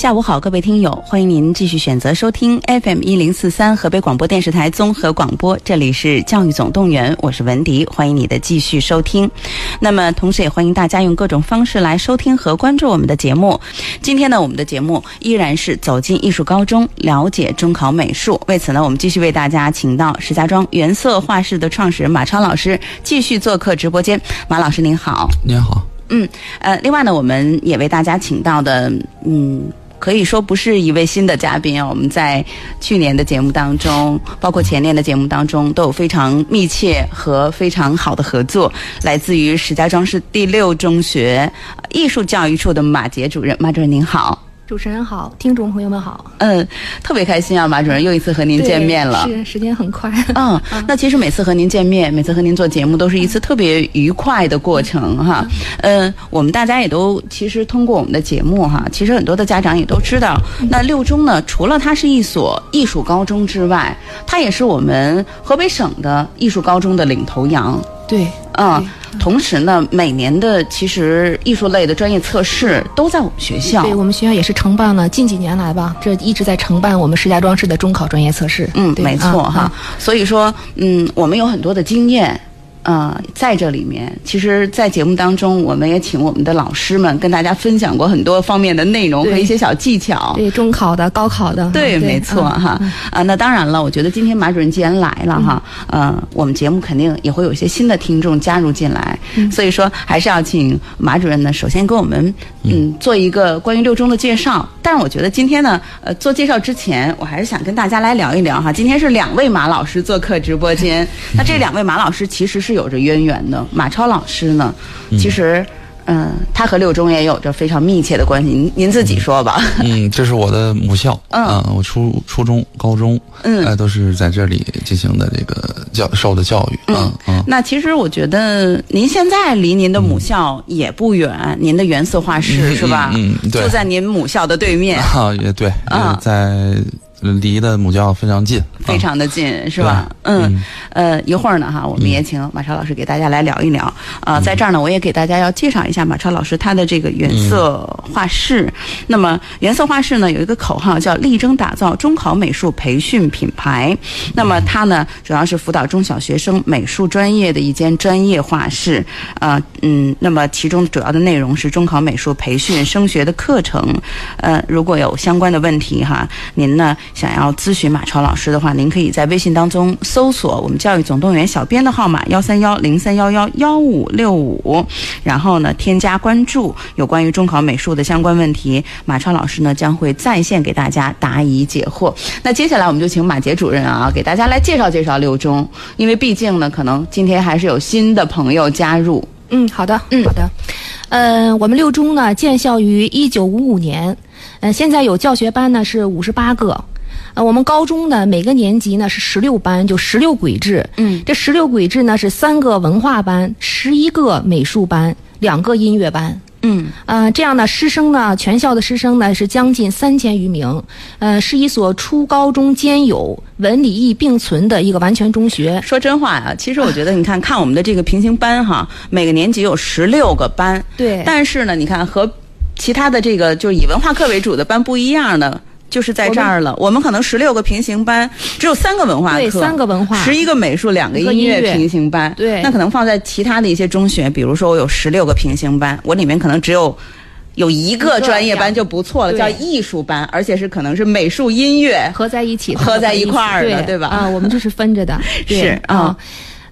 下午好，各位听友，欢迎您继续选择收听 FM 一零四三河北广播电视台综合广播，这里是教育总动员，我是文迪，欢迎你的继续收听。那么，同时也欢迎大家用各种方式来收听和关注我们的节目。今天呢，我们的节目依然是走进艺术高中，了解中考美术。为此呢，我们继续为大家请到石家庄原色画室的创始人马超老师继续做客直播间。马老师您好，您好。嗯，呃，另外呢，我们也为大家请到的，嗯。可以说不是一位新的嘉宾啊！我们在去年的节目当中，包括前年的节目当中，都有非常密切和非常好的合作。来自于石家庄市第六中学艺术教育处的马杰主任，马主任您好。主持人好，听众朋友们好。嗯，特别开心啊，马主任又一次和您见面了。是，时间很快。嗯，那其实每次和您见面，每次和您做节目，都是一次特别愉快的过程哈。嗯，我们大家也都其实通过我们的节目哈，其实很多的家长也都知道，那六中呢，除了它是一所艺术高中之外，它也是我们河北省的艺术高中的领头羊。对，嗯。同时呢，每年的其实艺术类的专业测试都在我们学校。对我们学校也是承办了近几年来吧，这一直在承办我们石家庄市的中考专业测试。嗯，没错哈。所以说，嗯，我们有很多的经验。呃，在这里面，其实，在节目当中，我们也请我们的老师们跟大家分享过很多方面的内容和一些小技巧。对中考的、高考的。对，没错哈。啊，那当然了，我觉得今天马主任既然来了哈，呃，我们节目肯定也会有一些新的听众加入进来，所以说还是要请马主任呢，首先给我们嗯做一个关于六中的介绍。但是我觉得今天呢，呃，做介绍之前，我还是想跟大家来聊一聊哈。今天是两位马老师做客直播间，那这两位马老师其实是。是有着渊源的，马超老师呢，其实，嗯，他和六中也有着非常密切的关系。您您自己说吧。嗯，这是我的母校。嗯，我初初中、高中，嗯，哎，都是在这里进行的这个教受的教育。嗯嗯。那其实我觉得您现在离您的母校也不远，您的原色画室是吧？嗯，对，就在您母校的对面。啊，也对，嗯在。离的母校非常近，非常的近，是吧？嗯，呃，一会儿呢，哈，我们也请马超老师给大家来聊一聊。啊，在这儿呢，我也给大家要介绍一下马超老师他的这个原色画室。那么，原色画室呢有一个口号叫“力争打造中考美术培训品牌”。那么，它呢主要是辅导中小学生美术专业的一间专业画室。呃，嗯，那么其中主要的内容是中考美术培训升学的课程。呃，如果有相关的问题哈，您呢？想要咨询马超老师的话，您可以在微信当中搜索我们教育总动员小编的号码幺三幺零三幺幺幺五六五，然后呢添加关注，有关于中考美术的相关问题，马超老师呢将会在线给大家答疑解惑。那接下来我们就请马杰主任啊，给大家来介绍介绍六中，因为毕竟呢，可能今天还是有新的朋友加入。嗯，好的，嗯，好的。呃，我们六中呢建校于一九五五年，嗯，现在有教学班呢是五十八个。呃，我们高中呢，每个年级呢是十六班，就十六轨制。嗯，这十六轨制呢是三个文化班，十一个美术班，两个音乐班。嗯，呃，这样呢，师生呢，全校的师生呢是将近三千余名。呃，是一所初高中兼有、文理艺并存的一个完全中学。说真话呀，其实我觉得，你看看我们的这个平行班哈，每个年级有十六个班。对。但是呢，你看和其他的这个就是以文化课为主的班不一样的。就是在这儿了。我们可能十六个平行班，只有三个文化课，对三个文化，十一个美术，两个音乐平行班。对，那可能放在其他的一些中学，比如说我有十六个平行班，我里面可能只有有一个专业班就不错了，叫艺术班，而且是可能是美术、音乐合在一起，合在一块儿的，对吧？啊，我们就是分着的。是啊，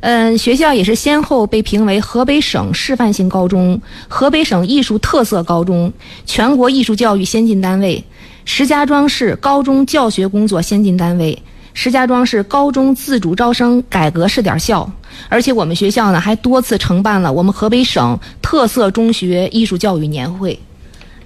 嗯，学校也是先后被评为河北省示范性高中、河北省艺术特色高中、全国艺术教育先进单位。石家庄市高中教学工作先进单位，石家庄市高中自主招生改革试点校，而且我们学校呢还多次承办了我们河北省特色中学艺术教育年会。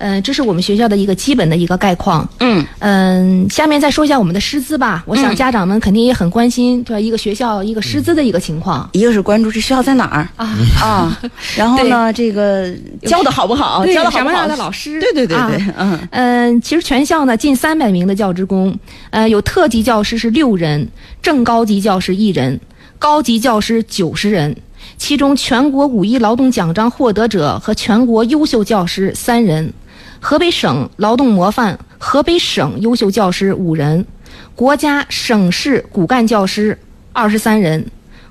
嗯，这是我们学校的一个基本的一个概况。嗯嗯，下面再说一下我们的师资吧。我想家长们肯定也很关心，对吧？一个学校一个师资的一个情况。一个是关注这学校在哪儿啊啊，然后呢，这个教的好不好？教的好不好？的老师。对对对对，嗯嗯，其实全校呢近三百名的教职工，呃，有特级教师是六人，正高级教师一人，高级教师九十人，其中全国五一劳动奖章获得者和全国优秀教师三人。河北省劳动模范、河北省优秀教师五人，国家、省市骨干教师二十三人，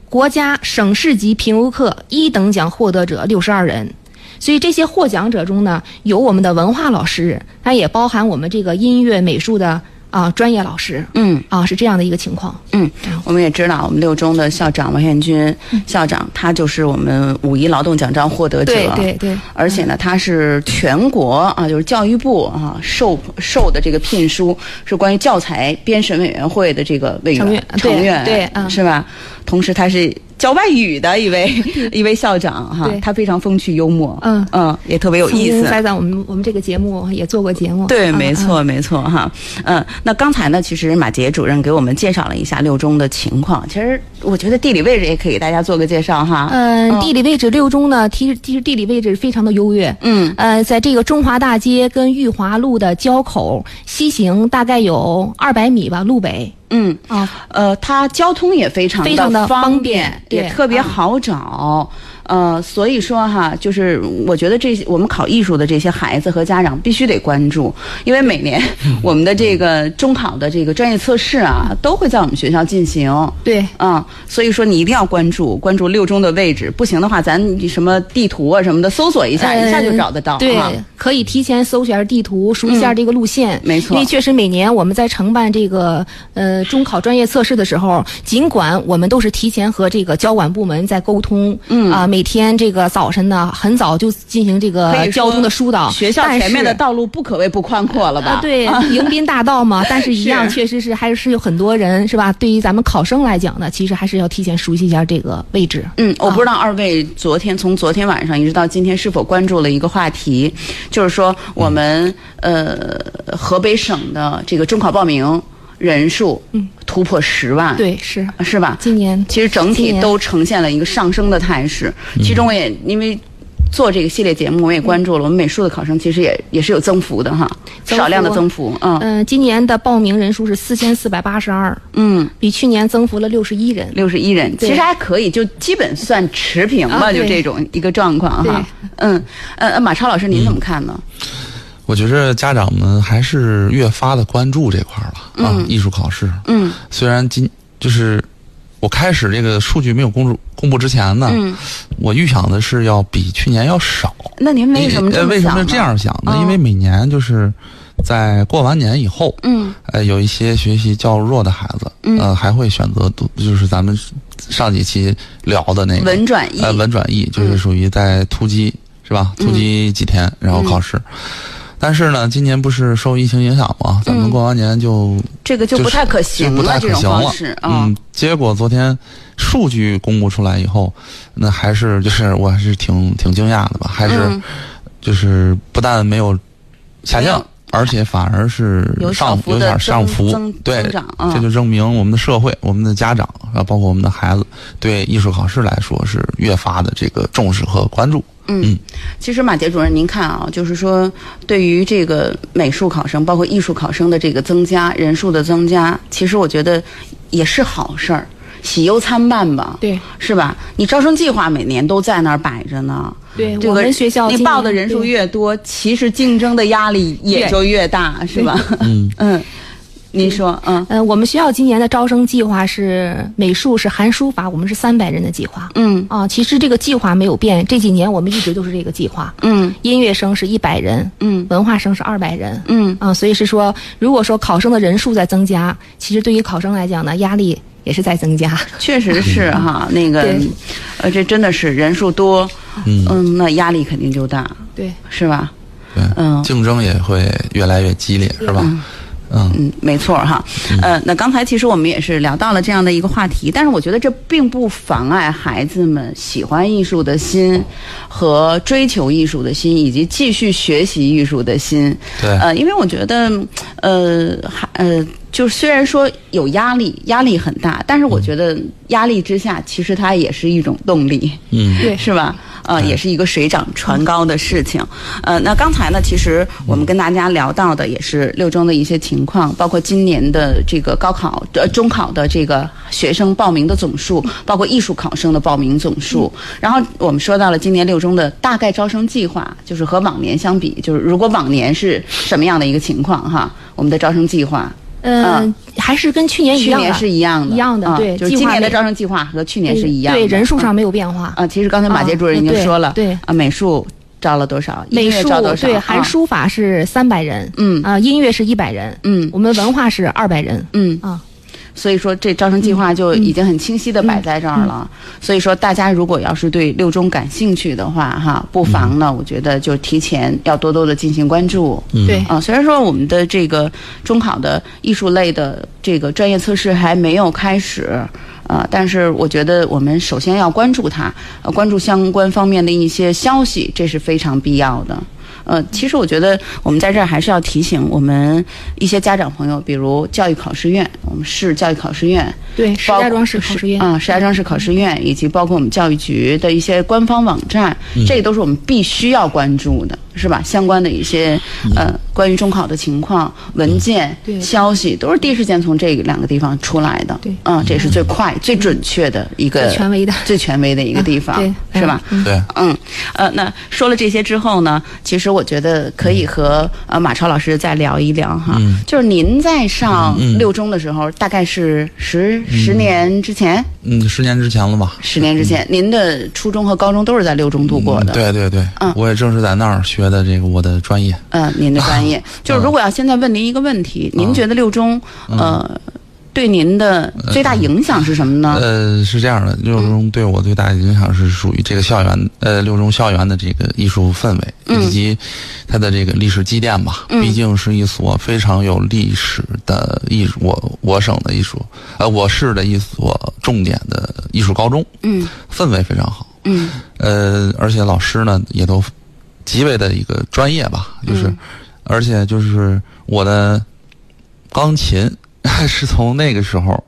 国家、省市级评优课一等奖获得者六十二人。所以这些获奖者中呢，有我们的文化老师，它也包含我们这个音乐、美术的。啊，专业老师，嗯，啊，是这样的一个情况，嗯，我们也知道，我们六中的校长王彦军校长，他就是我们五一劳动奖章获得者，对对对，而且呢，他是全国啊，就是教育部啊授授的这个聘书，是关于教材编审委员会的这个委员成员，对，是吧？同时，他是。教外语的一位 一位校长哈，他非常风趣幽默，嗯嗯，也特别有意思。在我们我们这个节目也做过节目，对，没错没错哈，嗯，那刚才呢，其实马杰主任给我们介绍了一下六中的情况。其实我觉得地理位置也可以给大家做个介绍哈。嗯，地理位置六中呢，其实其实地理位置非常的优越。嗯，呃，在这个中华大街跟裕华路的交口，西行大概有二百米吧，路北。嗯啊，呃，它交通也非常非常的方便，也特别好找。呃，所以说哈，就是我觉得这些我们考艺术的这些孩子和家长必须得关注，因为每年我们的这个中考的这个专业测试啊，都会在我们学校进行。对，嗯，所以说你一定要关注，关注六中的位置。不行的话，咱什么地图啊什么的搜索一下，一下就找得到。对，可以提前搜一下地图，熟悉一下这个路线。没错，因为确实每年我们在承办这个呃中考专业测试的时候，尽管我们都是提前和这个交管部门在沟通，嗯啊每。天这个早晨呢，很早就进行这个交通的疏导。学校前面的道路不可谓不宽阔了吧？对，迎宾大道嘛。但是，一样确实是还是有很多人是吧？对于咱们考生来讲呢，其实还是要提前熟悉一下这个位置。嗯，我不知道二位昨天从昨天晚上一直到今天是否关注了一个话题，就是说我们呃河北省的这个中考报名。人数嗯突破十万，对是是吧？今年其实整体都呈现了一个上升的态势。其中我也因为做这个系列节目，我也关注了我们美术的考生，其实也也是有增幅的哈，少量的增幅。嗯嗯，今年的报名人数是四千四百八十二，嗯，比去年增幅了六十一人，六十一人，其实还可以，就基本算持平吧，就这种一个状况哈。嗯呃，马超老师您怎么看呢？我觉着家长们还是越发的关注这块了啊，艺术考试。嗯，虽然今就是我开始这个数据没有公布公布之前呢，我预想的是要比去年要少。那您为什么呃为什么这样想呢？因为每年就是在过完年以后，嗯，呃，有一些学习较弱的孩子，呃，还会选择读，就是咱们上几期聊的那个文转译，呃，文转译就是属于在突击是吧？突击几天然后考试。但是呢，今年不是受疫情影响吗？咱们过完年就这个就不太可行了，这种方式嗯，结果昨天数据公布出来以后，那还是就是我还是挺挺惊讶的吧？还是就是不但没有下降，而且反而是上有点上浮，对，这就证明我们的社会、我们的家长啊，包括我们的孩子，对艺术考试来说是越发的这个重视和关注。嗯，其实马杰主任，您看啊，就是说，对于这个美术考生，包括艺术考生的这个增加人数的增加，其实我觉得也是好事儿，喜忧参半吧，对，是吧？你招生计划每年都在那儿摆着呢，对，我们学校你报的人数越多，其实竞争的压力也就越大，是吧？嗯。嗯。您说，嗯。嗯，我们学校今年的招生计划是美术是含书法，我们是三百人的计划，嗯。啊，其实这个计划没有变，这几年我们一直都是这个计划，嗯，音乐生是一百人，嗯，文化生是二百人，嗯。啊，所以是说，如果说考生的人数在增加，其实对于考生来讲呢，压力也是在增加，确实是哈，那个，呃，这真的是人数多，嗯，那压力肯定就大，对，是吧？对，嗯，竞争也会越来越激烈，是吧？嗯没错哈，呃，那刚才其实我们也是聊到了这样的一个话题，但是我觉得这并不妨碍孩子们喜欢艺术的心和追求艺术的心，以及继续学习艺术的心。对，呃，因为我觉得，呃，还呃，就虽然说有压力，压力很大，但是我觉得压力之下，其实它也是一种动力。嗯，对，是吧？呃，也是一个水涨船高的事情。呃，那刚才呢，其实我们跟大家聊到的也是六中的一些情况，包括今年的这个高考、呃中考的这个学生报名的总数，包括艺术考生的报名总数。然后我们说到了今年六中的大概招生计划，就是和往年相比，就是如果往年是什么样的一个情况哈，我们的招生计划。嗯，还是跟去年一样的，去年是一样的，一样的，啊对，就是今年的招生计划和去年是一样的，对，人数上没有变化。啊，其实刚才马杰主任已经说了，对。啊，美术招了多少？美术招多少？对，含书法是三百人，嗯。啊，音乐是一百人，嗯。我们文化是二百人，嗯。啊，所以说这招生计划就已经很清晰的摆在这儿了。所以说大家如果要是对六中感兴趣的话，哈，不妨呢，我觉得就提前要多多的进行关注。对，啊，虽然说我们的这个中考的艺术类的这个专业测试还没有开始，呃，但是我觉得我们首先要关注它，呃，关注相关方面的一些消息，这是非常必要的。呃，其实我觉得我们在这儿还是要提醒我们一些家长朋友，比如教育考试院，我们市教育考试院，对，石家庄市考试院啊，石家庄市考试院，以及包括我们教育局的一些官方网站，这都是我们必须要关注的，是吧？相关的一些呃关于中考的情况、文件、对。消息，都是第一时间从这两个地方出来的。对。嗯，这是最快、最准确的一个最权威的。最权威的一个地方，对。是吧？嗯。对，嗯，呃，那说了这些之后呢，其实我觉得可以和呃马超老师再聊一聊哈，嗯。就是您在上嗯六中的时候，大概是十十年之前，嗯，十年之前了吧？十年之前，您的初中和高中都是在六中度过的，嗯对对对，嗯。我也正是在那儿学的这个我的专业。嗯、您的专业，就是如果要现在问您一个问题，您觉得六中呃对您的最大影响是什么呢？呃，是这样的，六中对我最大的影响是属于这个校园，呃，六中校园的这个艺术氛围，嗯以及它的这个历史积淀吧。嗯毕竟是一所非常有历史的艺术，我我省的艺术，呃，我市的一所重点的艺术高中，嗯氛围非常好。嗯呃，而且老师呢也都极为的一个专业吧，就是，嗯而且就是我的钢琴 是从那个时候，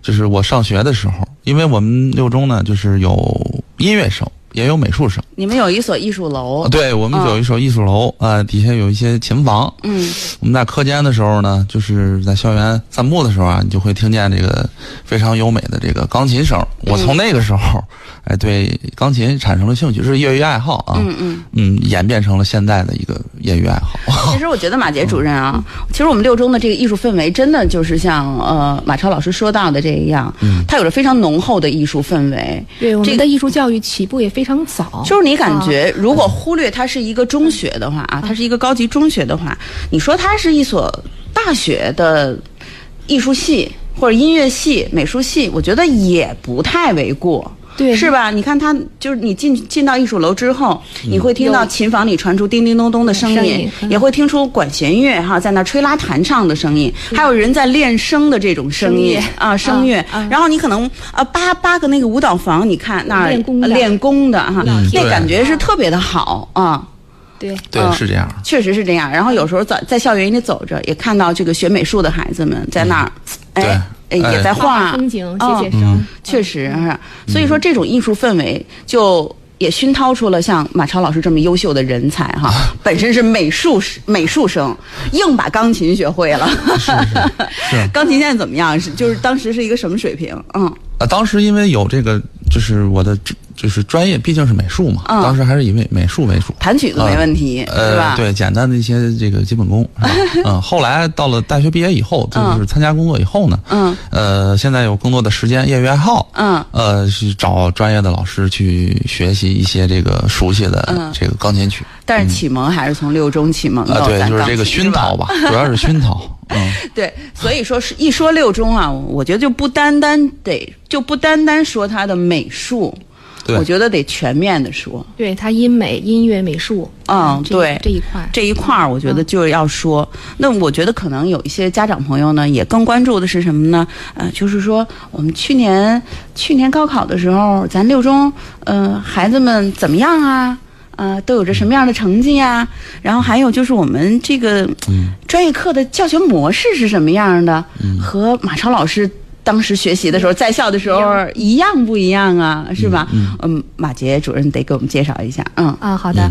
就是我上学的时候，因为我们六中呢就是有音乐生，也有美术生，你们有一所艺术楼，对我们有一所艺术楼啊、呃底下有一些琴房。嗯我们在课间的时候呢，就是在校园散步的时候啊，你就会听见这个非常优美的这个钢琴声。我从那个时候，哎，对钢琴产生了兴趣，是业余爱好啊。嗯嗯。嗯，演变成了现在的一个 业余爱好。其实我觉得马杰主任啊，其实我们六中的这个艺术氛围真的就是像呃马超老师说到的这样，嗯它有着非常浓厚的艺术氛围。对，我这们的艺术教育起步也非常早，就是你感啊。觉，如果忽略它是一个中学的话啊，它是一个高级中学的话，你说它是一所大学的艺术系或者音乐系、美术系，我觉得也不太为过。对。是吧？你看他，就是你进进到艺术楼之后，你会听到琴房里传出叮叮咚咚的声音也会听出管弦乐哈在那吹拉弹唱的声音，还有人在练声的这种声音啊，声乐。然后你可能啊八八个那个舞蹈房，你看那练功的。练功的哈，那感觉是特别的好啊。对。对，嗯。是这样。确实是这样。然后有时候在在校园里走着，也看到这个学美术的孩子们在那儿，哎，哎哎也在画风景、哦写写生，确实是。所以说，这种艺术氛围就。也熏陶出了像马超老师这么优秀的人才哈，本身是美术美术生，硬把钢琴学会了。是是是。钢琴现在怎么样？是就是当时是一个什么水平？嗯啊，当时因为有这个，就是我的就是专业毕竟是美术嘛，嗯。当时还是以美美术为主。弹曲子没问题，是呃，吧？对，简单的一些这个基本功，嗯，后来到了大学毕业以后，就是参加工作以后呢，嗯。呃，现在有更多的时间，业余爱好，嗯。呃，去找专业的老师去学习一些这个熟悉的嗯。这个钢琴曲，但是启蒙还是从六中启蒙啊，对，就是这个熏陶。吧，主要是熏陶，嗯，对，所以说是一说六中啊，我觉得就不单单得就不单单说它的美术，对我觉得得全面的说。对他音美、音乐、美术，嗯对这一块，这一块儿，我觉得就是要说。那我觉得可能有一些家长朋友呢，也更关注的是什么呢？呃，就是说我们去年去年高考的时候，咱六中呃孩子们怎么样啊？呃，都有着什么样的成绩呀？然后还有就是我们这个专业课的教学模式是什么样的？和马超老师当时学习的时候，在校的时候一样不一样啊？是吧？嗯，马杰主任得给我们介绍一下。嗯啊，好的。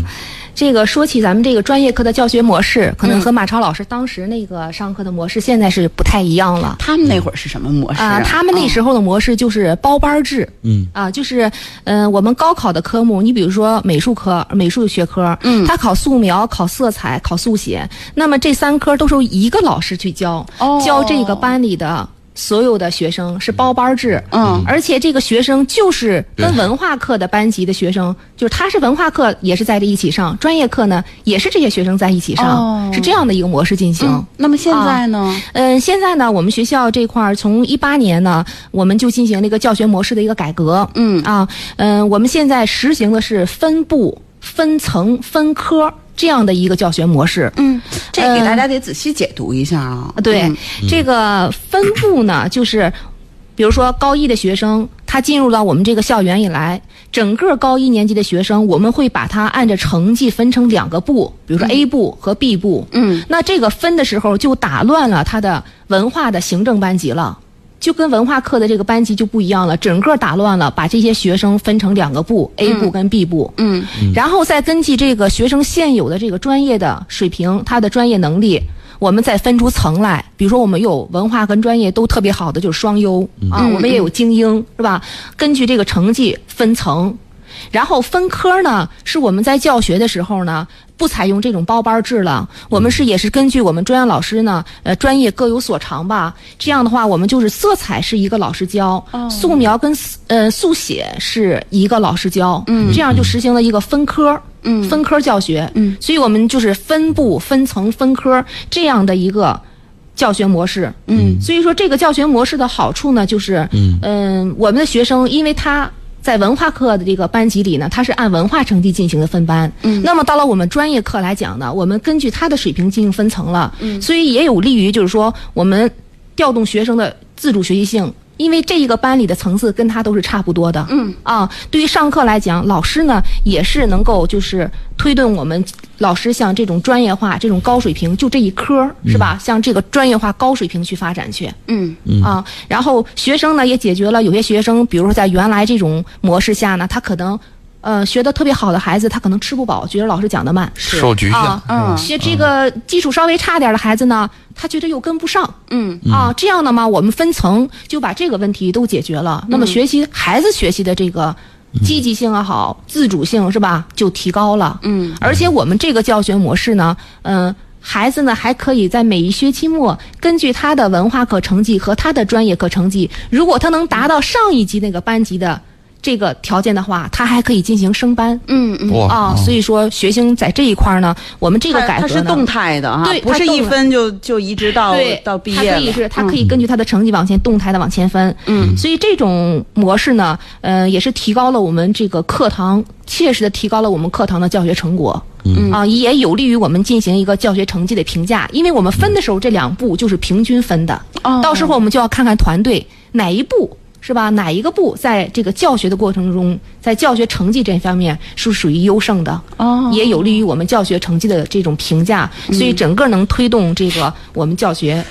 这个说起咱们这个专业课的教学模式，可能和马超老师当时那个上课的模式现在是不太一样了。他们那会儿是什么模式啊？他们那时候的模式就是包班制。嗯啊，就是嗯，我们高考的科目，你比如说美术科、美术学科，嗯，他考素描、考色彩、考速写，那么这三科都是由一个老师去教，教这个班里的。所有的学生是包班制，嗯，而且这个学生就是跟文化课的班级的学生，就是他是文化课也是在这一起上，专业课呢也是这些学生在一起上，是这样的一个模式进行。那么现在呢？嗯，现在呢，我们学校这块儿从一八年呢，我们就进行了一个教学模式的一个改革。嗯啊，嗯，我们现在实行的是分部、分层、分科。这样的一个教学模式，嗯，这给大家得仔细解读一下啊。对，这个分部呢，就是比如说高一的学生，他进入到我们这个校园以来，整个高一年级的学生，我们会把他按照成绩分成两个部，比如说 A 部和 B 部。嗯，那这个分的时候就打乱了他的文化的行政班级了。就跟文化课的这个班级就不一样了，整个打乱了，把这些学生分成两个部，A 部跟 B 部。嗯，然后再根据这个学生现有的这个专业的水平，他的专业能力，我们再分出层来。比如说，我们有文化跟专业都特别好的，就是双优啊，我们也有精英，是吧？根据这个成绩分层。然后分科呢，是我们在教学的时候呢，不采用这种包班制了。我们是也是根据我们专业老师呢，呃，专业各有所长吧。这样的话，我们就是色彩是一个老师教，素描跟呃速写是一个老师教。嗯，这样就实行了一个分科，嗯，分科教学。嗯，所以我们就是分部、分层、分科这样的一个教学模式。嗯，所以说这个教学模式的好处呢，就是嗯，我们的学生因为他。在文化课的这个班级里呢，他是按文化成绩进行的分班。嗯，那么到了我们专业课来讲呢，我们根据他的水平进行分层了。嗯，所以也有利于就是说我们调动学生的自主学习性。因为这一个班里的层次跟他都是差不多的，嗯。啊，对于上课来讲，老师呢也是能够就是推动我们老师像这种专业化、这种高水平，就这一科是吧？向这个专业化、高水平去发展去，嗯。啊，然后学生呢也解决了有些学生，比如说在原来这种模式下呢，他可能。呃，学的特别好的孩子，他可能吃不饱，觉得老师讲的慢，受局限。嗯，学这个基础稍微差点的孩子呢，他觉得又跟不上。嗯啊，这样的嘛，我们分层就把这个问题都解决了。那么学习孩子学习的这个积极性也好，自主性是吧，就提高了。嗯，而且我们这个教学模式呢，嗯，孩子呢还可以在每一学期末，根据他的文化课成绩和他的专业课成绩，如果他能达到上一级那个班级的。这个条件的话，他还可以进行升班。嗯嗯啊，所以说学生在这一块呢，我们这个改革它是动态的哈，对，不是一分就就一直到到毕业它可以是，它可以根据他的成绩往前动态的往前分。嗯，所以这种模式呢，呃，也是提高了我们这个课堂，切实的提高了我们课堂的教学成果。嗯啊，也有利于我们进行一个教学成绩的评价，因为我们分的时候这两步就是平均分的。哦，到时候我们就要看看团队哪一步。是吧？哪一个部在这个教学的过程中，在教学成绩这方面是属于优胜的？哦，也有利于我们教学成绩的这种评价，所以整个能推动这个我们教学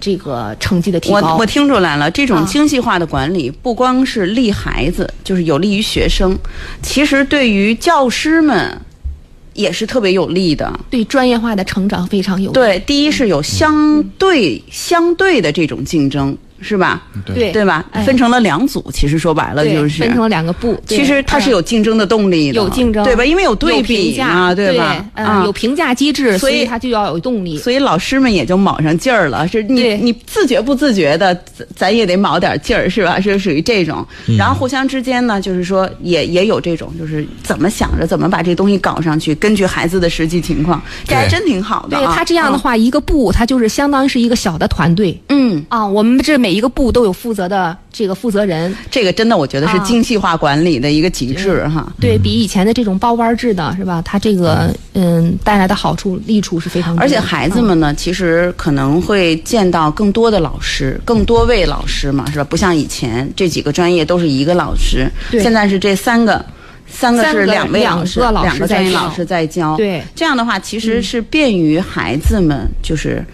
这个成绩的提高。我我听出来了，这种精细化的管理不光是利孩子，就是有利于学生，其实对于教师们也是特别有利的。对专业化的成长非常有利。对，第一是有相对相对的这种竞争。是吧？对对吧？分成了两组，其实说白了就是分成了两个部。其实它是有竞争的动力的，有竞争，对吧？因为有对比嘛，对吧？嗯，有评价机制，所以它就要有动力。所以老师们也就卯上劲儿了，是你你自觉不自觉的，咱也得卯点劲儿，是吧？是属于这种。然后互相之间呢，就是说也也有这种，就是怎么想着怎么把这东西搞上去，根据孩子的实际情况，这还真挺好的。对他这样的话，一个部它就是相当于是一个小的团队。嗯啊，我们这每一个部都有负责的这个负责人，这个真的我觉得是精细化管理的一个极致哈。对比以前的这种包班制的是吧？它这个嗯带来的好处利处是非常。而且孩子们呢，其实可能会见到更多的老师，更多位老师嘛，是吧？不像以前这几个专业都是一个老师，现在是这三个。三个是两位老师，两个老师在教。对，这样的话其实是便于孩子们，就是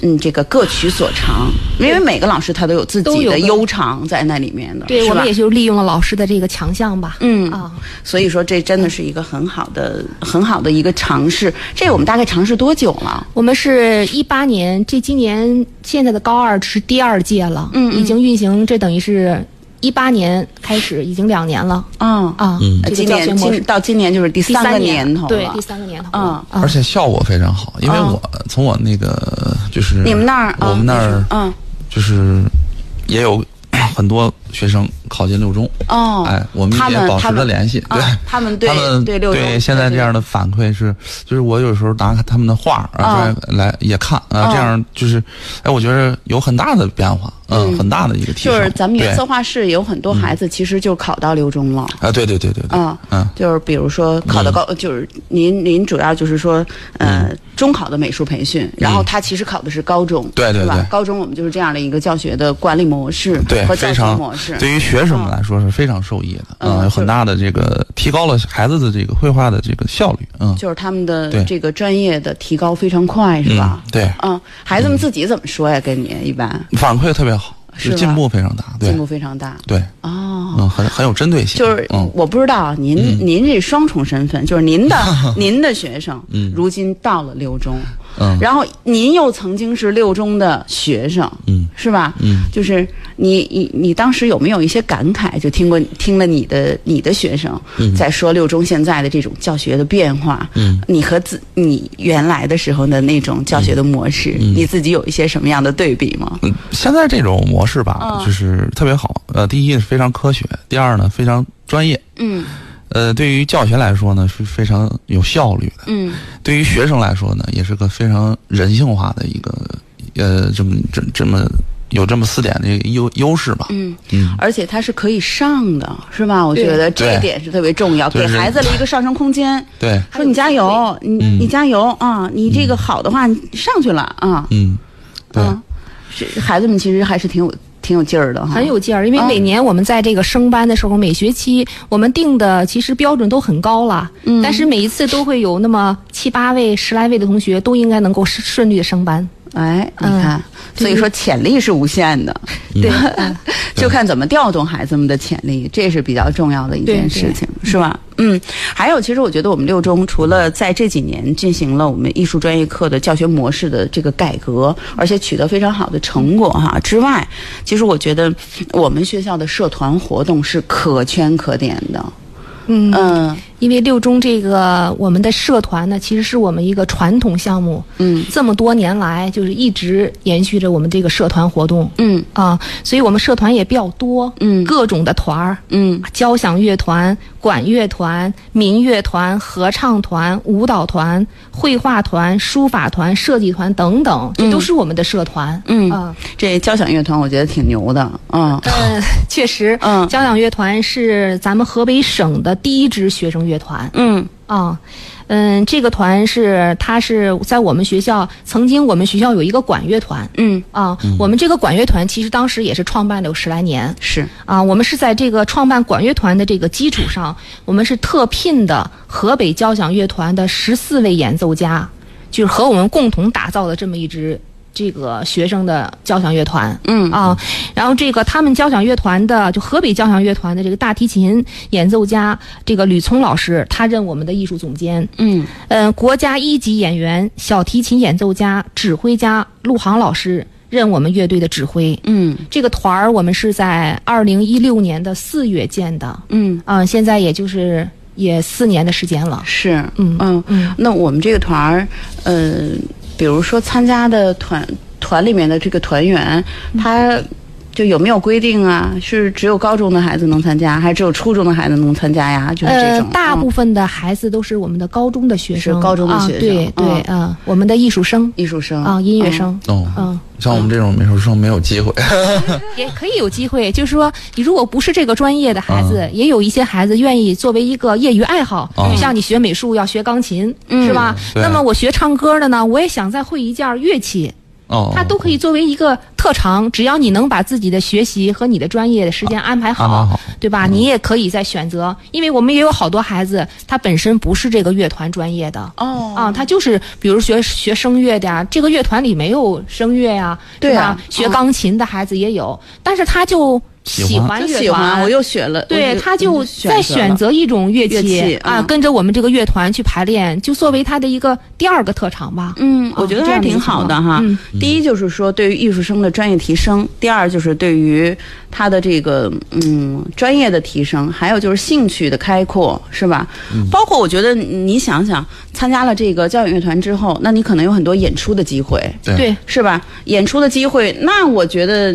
嗯，这个各取所长，因为每个老师他都有自己的优长在那里面的。对，我们也就利用了老师的这个强项吧。嗯啊，所以说这真的是一个很好的、很好的一个尝试。这我们大概尝试多久了？我们是一八年，这今年现在的高二是第二届了，嗯，已经运行，这等于是。一八年开始，已经两年了。嗯啊，今年今到今年就是第三个年头了。对，第三个年头。嗯，而且效果非常好，因为我从我那个就是你们那儿，我们那儿，嗯，就是也有很多学生考进六中。哦，哎，我们也保持着联系。对，他们对他们对六中对现在这样的反馈是，就是我有时候拿他们的画啊来也看啊，这样就是，哎，我觉得有很大的变化。嗯，很大的一个提升。就是咱们原策划室有很多孩子，其实就考到六中了。啊，对对对对。啊，嗯，就是比如说考的高，就是您您主要就是说，呃，中考的美术培训，然后他其实考的是高中，对对对。高中我们就是这样的一个教学的管理模式和教学模式，对于学生们来说是非常受益的，嗯，有很大的这个提高了孩子的这个绘画的这个效率，嗯，就是他们的这个专业的提高非常快，是吧？对，嗯，孩子们自己怎么说呀？跟你一般反馈特别好。是进步非常大，进步非常大。对，哦，嗯，很很有针对性。就是我不知道您您这双重身份，就是您的 您的学生，如今到了六中，嗯，然后您又曾经是六中的学生，嗯，是吧？嗯，就是你你你当时有没有一些感慨？就听过听了你的你的学生在说六中现在的这种教学的变化，嗯，你和自你原来的时候的那种教学的模式，你自己有一些什么样的对比吗？嗯，现在这种模式吧，就是特别好。呃，第一是非常科学，第二呢非常专业。嗯。呃，对于教学来说呢是非常有效率的。嗯。对于学生来说呢，也是个非常人性化的一个呃这么这这么有这么四点的优优势吧。嗯嗯。而且它是可以上的，是吧？我觉得这一点是特别重要，给孩子了一个上升空间。对。说你加油，你你加油啊！你这个好的话，你上去了啊。嗯。对。是孩子们其实还是挺有。挺有劲儿的，很有劲儿。因为每年我们在这个升班的时候，每学期我们定的其实标准都很高了，嗯，但是每一次都会有那么七八位、十来位的同学都应该能够顺利的升班。哎，你看，所以说潜力是无限的，对，就看怎么调动孩子们的潜力，这是比较重要的一件事情，是吧？嗯，还有，其实我觉得我们六中除了在这几年进行了我们艺术专业课的教学模式的这个改革，而且取得非常好的成果哈之外，其实我觉得我们学校的社团活动是可圈可点的。嗯。嗯，因为六中这个我们的社团呢，其实是我们一个传统项目。嗯，这么多年来就是一直延续着我们这个社团活动。嗯啊，所以我们社团也比较多。嗯，各种的团儿。嗯，交响乐团、管乐团、民乐团、合唱团、舞蹈团、绘画团、书法团、设计团等等，这都是我们的社团。嗯啊，这交响乐团我觉得挺牛的。嗯，呃，确实。嗯，交响乐团是咱们河北省的。第一支学生乐团，嗯。啊，嗯，这个团是他是在我们学校曾经我们学校有一个管乐团，嗯。啊，我们这个管乐团其实当时也是创办了有十来年，是。啊，我们是在这个创办管乐团的这个基础上，我们是特聘的河北交响乐团的十四位演奏家，就是和我们共同打造的这么一支。这个学生的交响乐团，嗯。啊，然后这个他们交响乐团的，就河北交响乐团的这个大提琴演奏家，这个吕聪老师，他任我们的艺术总监，嗯。嗯，国家一级演员、小提琴演奏家、指挥家陆航老师任我们乐队的指挥，嗯，这个团儿我们是在二零一六年的四月建的，嗯。啊，现在也就是也四年的时间了，是，嗯。嗯。嗯，那我们这个团儿，呃。比如说参加的团团里面的这个团员，他就有没有规定啊？是只有高中的孩子能参加，还是只有初中的孩子能参加呀？就是这种。呃，大部分的孩子都是我们的高中的学生，是高中的学生，对对啊，我们的艺术生，艺术生。啊，音乐生，哦，嗯，像我们这种美术生没有机会，也可以有机会。就是说，你如果不是这个专业的孩子，也有一些孩子愿意作为一个业余爱好，就像你学美术要学钢琴，是吧？那么我学唱歌的呢，我也想再会一件乐器。哦，它都可以作为一个特长，只要你能把自己的学习和你的专业的时间安排好，对吧？你也可以再选择，因为我们也有好多孩子，他本身不是这个乐团专业的。哦啊，他就是比如学学声乐的呀，这个乐团里没有声乐呀，对吧？学钢琴的孩子也有，但是他就喜喜欢就喜欢，团，我又选了，对，他就再选择一种乐器乐器啊，嗯跟着我们这个乐团去排练，就作为他的一个第二个特长吧。嗯，我觉得还是挺好的哈。嗯第一就是说对于艺术生的专业提升，第二就是对于他的这个嗯专业的提升，还有就是兴趣的开阔，是吧？包括我觉得你想想，参加了这个交响乐团之后，那你可能有很多演出的机会，对对，是吧？演出的机会，那我觉得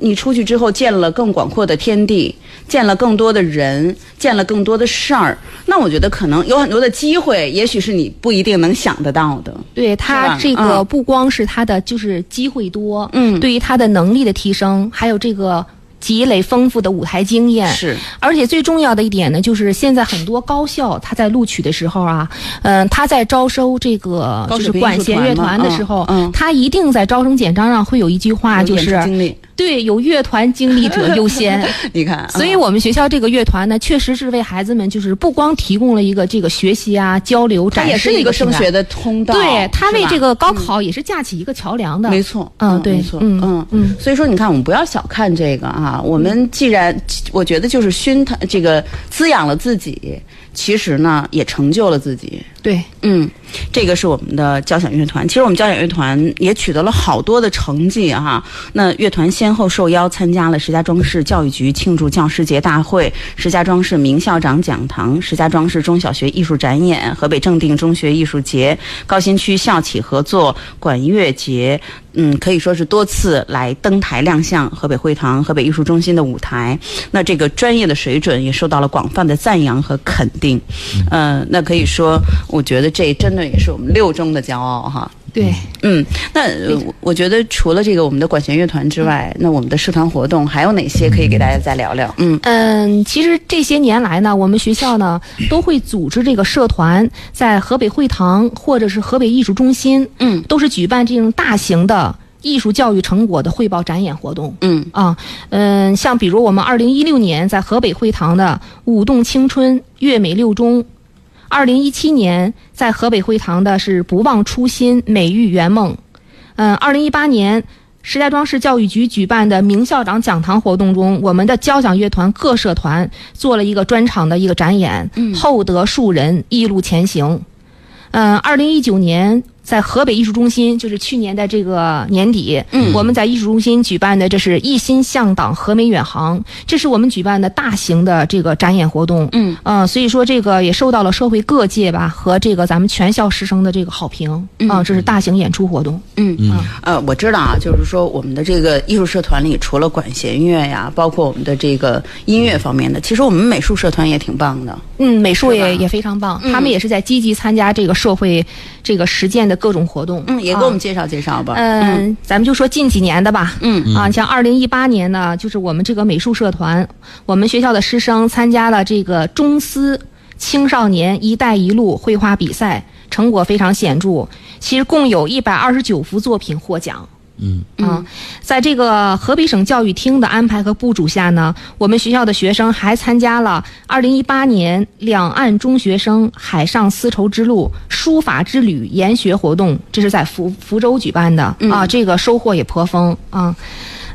你出去之后见了更广阔的天地，见了更多的人，见了更多的事儿，那我觉得可能有很多的机会，也许是你不一定能想得到的。对他这个嗯。不光是他的就是机会多，嗯。对于他的能力的提升，还有这个积累丰富的舞台经验，是，而且最重要的一点呢，就是现在很多高校他在录取的时候啊，嗯、他在招收这个就是管弦乐团的时候，嗯嗯。他一定在招生简章上会有一句话，就是经历，对有乐团经历者优先。你看，所以，嗯我们学校这个乐团呢，确实是为孩子们，就是不光提供了一个这个学习啊、交流、它展示是一个升学的通道，对他为这个高考也是架起一个桥梁的。没错，嗯对没错，嗯嗯嗯所以说，你看，我们不要小看这个啊。我们既然，我觉得就是熏陶这个滋养了自己，其实呢，也成就了自己。对，嗯，这个是我们的交响乐团。其实我们交响乐团也取得了好多的成绩哈、那乐团先后受邀参加了石家庄市教育局庆祝教师节大会、石家庄市名校长讲堂、石家庄市中小学艺术展演、河北正定中学艺术节、高新区校企合作管乐节。嗯，可以说是多次来登台亮相河北会堂、河北艺术中心的舞台。那这个专业的水准也受到了广泛的赞扬和肯定。呃，那可以说，我觉得这真的也是我们六中的骄傲哈。对，嗯，那我觉得除了这个我们的管弦乐团之外，那我们的社团活动还有哪些可以给大家再聊聊？嗯嗯，其实这些年来呢，我们学校呢都会组织这个社团在河北会堂或者是河北艺术中心，嗯都是举办这种大型的艺术教育成果的汇报展演活动。嗯啊，嗯，像比如我们二零一六年在河北会堂的“舞动青春，乐美六中”，二零一七年在河北会堂的是“不忘初心，美育圆梦”，嗯，二零一八年。石家庄市教育局举办的名校长讲堂活动中，我们的交响乐团各社团做了一个专场的一个展演，厚德树人，一路前行。嗯，二零一九年在河北艺术中心，就是去年的这个年底，嗯。我们在艺术中心举办的这是一心向党，和美远航，这是我们举办的大型的这个展演活动。嗯。呃，所以说这个也受到了社会各界吧和这个咱们全校师生的这个好评。啊、嗯这是大型演出活动。嗯。嗯。呃，我知道啊，就是说我们的这个艺术社团里，除了管弦乐呀，包括我们的这个音乐方面的，其实我们美术社团也挺棒的。嗯，美术也也非常棒，嗯。他们也是在积极参加这个社会这个实践的各种活动。嗯，也给啊我们介绍介绍吧。嗯，咱们就说近几年的吧。嗯啊，像二零一八年呢，就是我们这个美术社团，我们学校的师生参加了这个中斯青少年“一带一路”绘画比赛，成果非常显著。其实共有一百二十九幅作品获奖。嗯。啊，在这个河北省教育厅的安排和部署下呢，我们学校的学生还参加了2018年两岸中学生海上丝绸之路书法之旅研学活动，这是在福福州举办的。啊，这个收获也颇丰啊。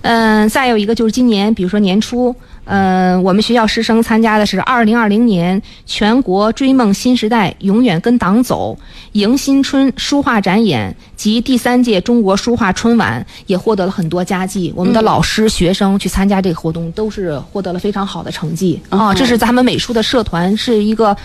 嗯，再有一个就是今年，比如说年初，呃，我们学校师生参加的是二零二零年全国追梦新时代永远跟党走迎新春书画展演及第三届中国书画春晚，也获得了很多佳绩。我们的老师、学生去参加这个活动，都是获得了非常好的成绩啊。这是咱们美术的社团是一个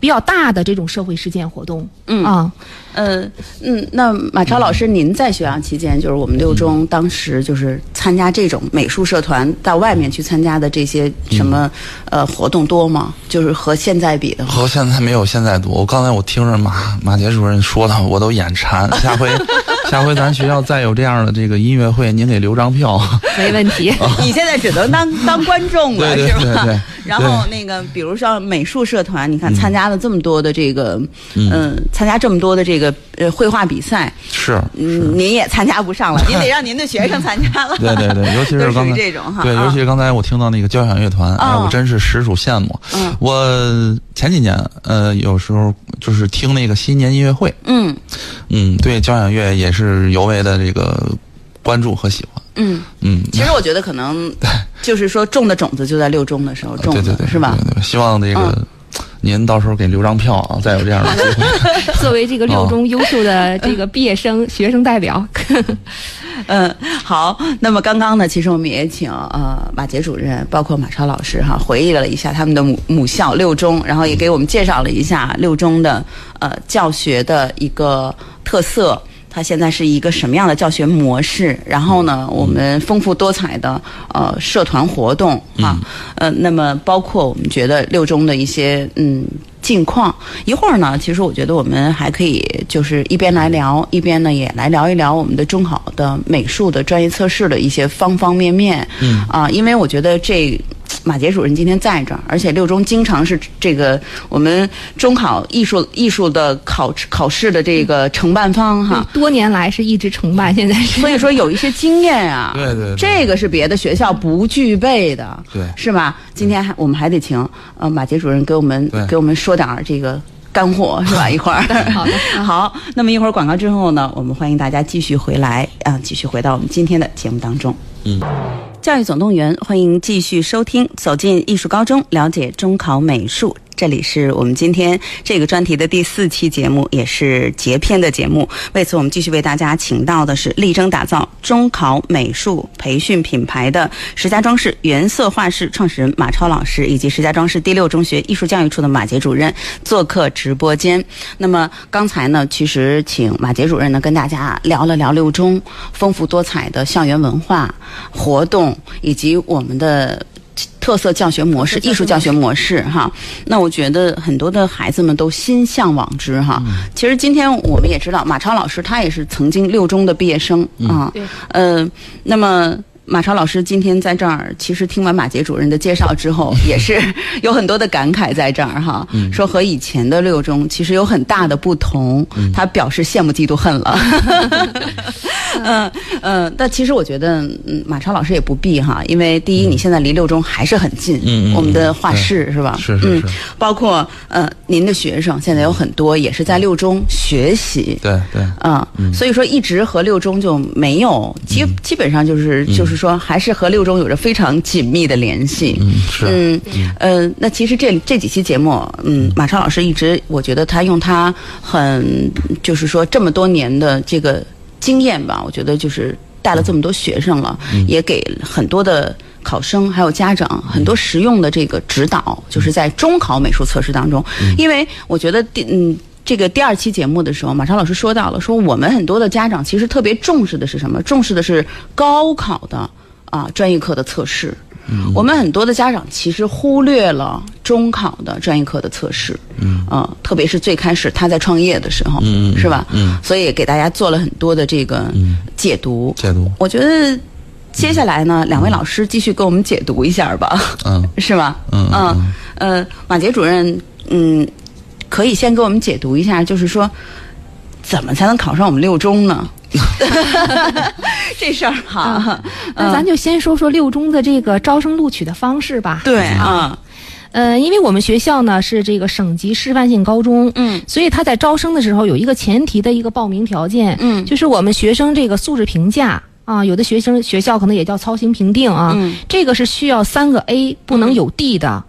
比较大的这种社会实践活动。嗯啊，呃嗯，那马超老师，您在学校期间，就是我们六中当时就是参加这种美术社团到外面去参加的这些什么、呃活动多吗？就是和现在比的话，和现在没有现在多。我刚才我听着马马杰主任说的，我都眼馋。下回 ouais. 下回咱学校再有这样的这个音乐会，您给留张票。没问题。你现在只能当当观众了，对对是吧？对对。然后那个，比如说美术社团，你看参加了这么多的这个，嗯，参加这么多的这个呃绘画比赛，是，嗯，您也参加不上了，您得让您的学生参加了。对对对，尤其都属于是刚才这种哈，对，啊。尤其是刚才我听到那个交响乐团，哎，哦。我真是实属羡慕。嗯。我前几年呃，有时候就是听那个新年音乐会，嗯。嗯，对交响乐也是尤为的这个关注和喜欢。嗯，嗯，其实我觉得可能 就是说种的种子就在六中的时候种的，对对对，是吧？对对对，希望这个嗯您到时候给留张票啊，再有这样的机会。作为这个六中优秀的这个毕业生、学生代表，嗯，好。那么刚刚呢，其实我们也请呃马杰主任，包括马超老师哈，回忆了一下他们的母母校六中，然后也给我们介绍了一下六中的呃教学的一个特色。它现在是一个什么样的教学模式？然后呢，我们丰富多彩的呃社团活动啊，呃，那么包括我们觉得六中的一些嗯近况。一会儿呢，其实我觉得我们还可以就是一边来聊，一边呢也来聊一聊我们的中考的美术的专业测试的一些方方面面。嗯啊，因为我觉得这。马杰主任今天在这儿，而且六中经常是这个我们中考艺术艺术的考考试的这个承办方哈，多年来是一直承办，现在是所以说有一些经验啊，对对对这个是别的学校不具备的，对是吧？今天还我们还得请呃马杰主任给我们给我们说点儿这个。干货是吧？一会儿好的 好。那么一会儿广告之后呢，我们欢迎大家继续回来啊，继续回到我们今天的节目当中。嗯，教育总动员，欢迎继续收听，走进艺术高中，了解中考美术。这里是我们今天这个专题的第四期节目，也是节篇的节目。为此，我们继续为大家请到的是力争打造中考美术培训品牌的石家庄市原色画室创始人马超老师，以及石家庄市第六中学艺术教育处的马杰主任做客直播间。那么刚才呢，其实请马杰主任呢跟大家聊了聊六中丰富多彩的校园文化活动，以及我们的。特色教学模式、艺术教学模式，哈，那我觉得很多的孩子们都心向往之，哈。其实今天我们也知道，马超老师他也是曾经六中的毕业生啊，嗯，呃，那么。马超老师今天在这儿，其实听完马杰主任的介绍之后，也是 有很多的感慨在这儿哈。说和以前的六中其实有很大的不同，他表示羡慕嫉妒恨了。嗯 嗯，但其实我觉得，嗯，马超老师也不必哈，因为第一，你现在离六中还是很近，嗯嗯我们的画室是吧？嗯是是是，包括呃，您的学生现在有很多也是在六中学习，对对，啊、所以说一直和六中就没有基基本上就是就是说还是和六中有着非常紧密的联系。嗯是，嗯，呃，那其实这这几期节目，嗯，马超老师一直，我觉得他用他很，就是说这么多年的这个经验吧，我觉得就是带了这么多学生了，也给很多的考生还有家长很多实用的这个指导，就是在中考美术测试当中，因为我觉得第嗯。这个第二期节目的时候，马超老师说到了，说我们很多的家长其实特别重视的是什么？重视的是高考的啊专业课的测试。我们很多的家长其实忽略了中考的专业课的测试，嗯，啊，特别是最开始他在创业的时候，嗯嗯是吧？嗯，所以给大家做了很多的这个解读。解读，我觉得接下来呢，两位老师继续给我们解读一下吧，嗯 是吧？嗯嗯呃，马杰主任，嗯，可以先给我们解读一下，就是说怎么才能考上我们六中呢？这事儿哈，那咱就先说说六中的这个招生录取的方式吧。对啊，呃，因为我们学校呢是这个省级示范性高中，嗯。所以他在招生的时候有一个前提的一个报名条件，嗯。就是我们学生这个素质评价啊，有的学生学校可能也叫操行评定啊，嗯。这个是需要三个 A，不能有 D 的。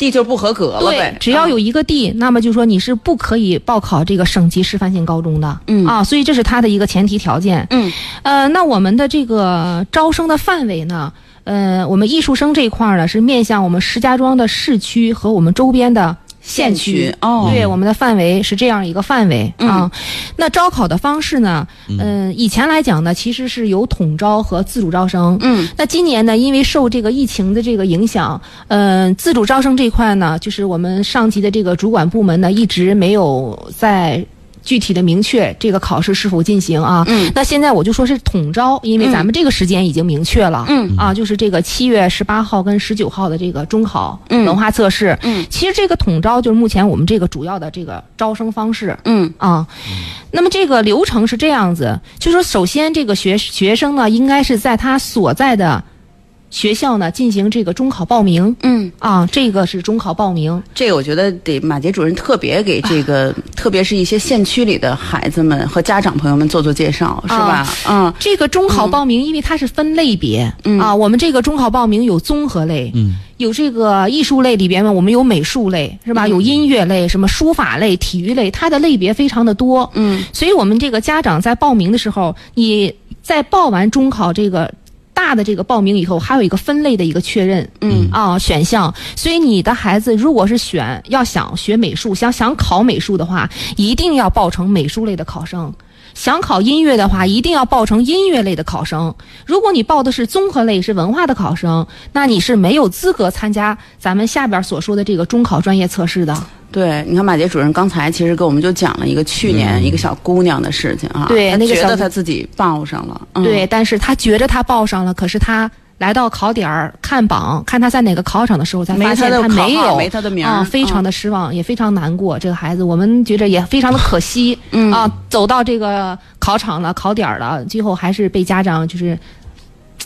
，D 就不合格了对呗，，只要有一个地、那么就说你是不可以报考这个省级示范性高中的。嗯啊，所以这是它的一个前提条件。嗯呃，那我们的这个招生的范围呢？呃，我们艺术生这一块儿呢，是面向我们石家庄的市区和我们周边的县区。哦，对，我们的范围是这样一个范围、嗯啊。那招考的方式呢？嗯、以前来讲呢，其实是有统招和自主招生。嗯那今年呢，因为受这个疫情的这个影响，嗯、自主招生这一块呢，就是我们上级的这个主管部门呢，一直没有在。具体的明确这个考试是否进行啊？嗯，那现在我就说是统招，因为咱们这个时间已经明确了。嗯啊，就是这个七月十八号跟十九号的这个中考嗯文化测试。嗯，其实这个统招就是目前我们这个主要的这个招生方式。嗯啊，那么这个流程是这样子，就是说，首先这个学学生呢，应该是在他所在的学校呢进行这个中考报名嗯，啊，这个是中考报名。这个我觉得得马杰主任特别给这个，特别是一些县区里的孩子们和家长朋友们做做介绍，是吧？嗯这个中考报名，因为它是分类别、嗯啊，我们这个中考报名有综合类，嗯有这个艺术类里边呢，我们有美术类是吧？嗯有音乐类，什么书法类、体育类，它的类别非常的多。嗯所以我们这个家长在报名的时候，你在报完中考这个大的这个报名以后，还有一个分类的一个确认。嗯啊，选项。所以你的孩子如果是选要想学美术，想想考美术的话，一定要报成美术类的考生。想考音乐的话，一定要报成音乐类的考生。如果你报的是综合类，是文化的考生，那你是没有资格参加咱们下边所说的这个中考专业测试的。对，你看马杰主任刚才其实给我们就讲了一个去年一个小姑娘的事情啊，她觉对那个觉得她自己报上了，嗯、对，但是他觉着他报上了，可是他来到考点儿看榜，看他在哪个考场的时候，才发现他没有没他的名啊，非常的失望，也非常难过。这个孩子，我们觉着也非常的可惜，嗯啊，走到这个考场了，考点儿了，最后还是被家长就是。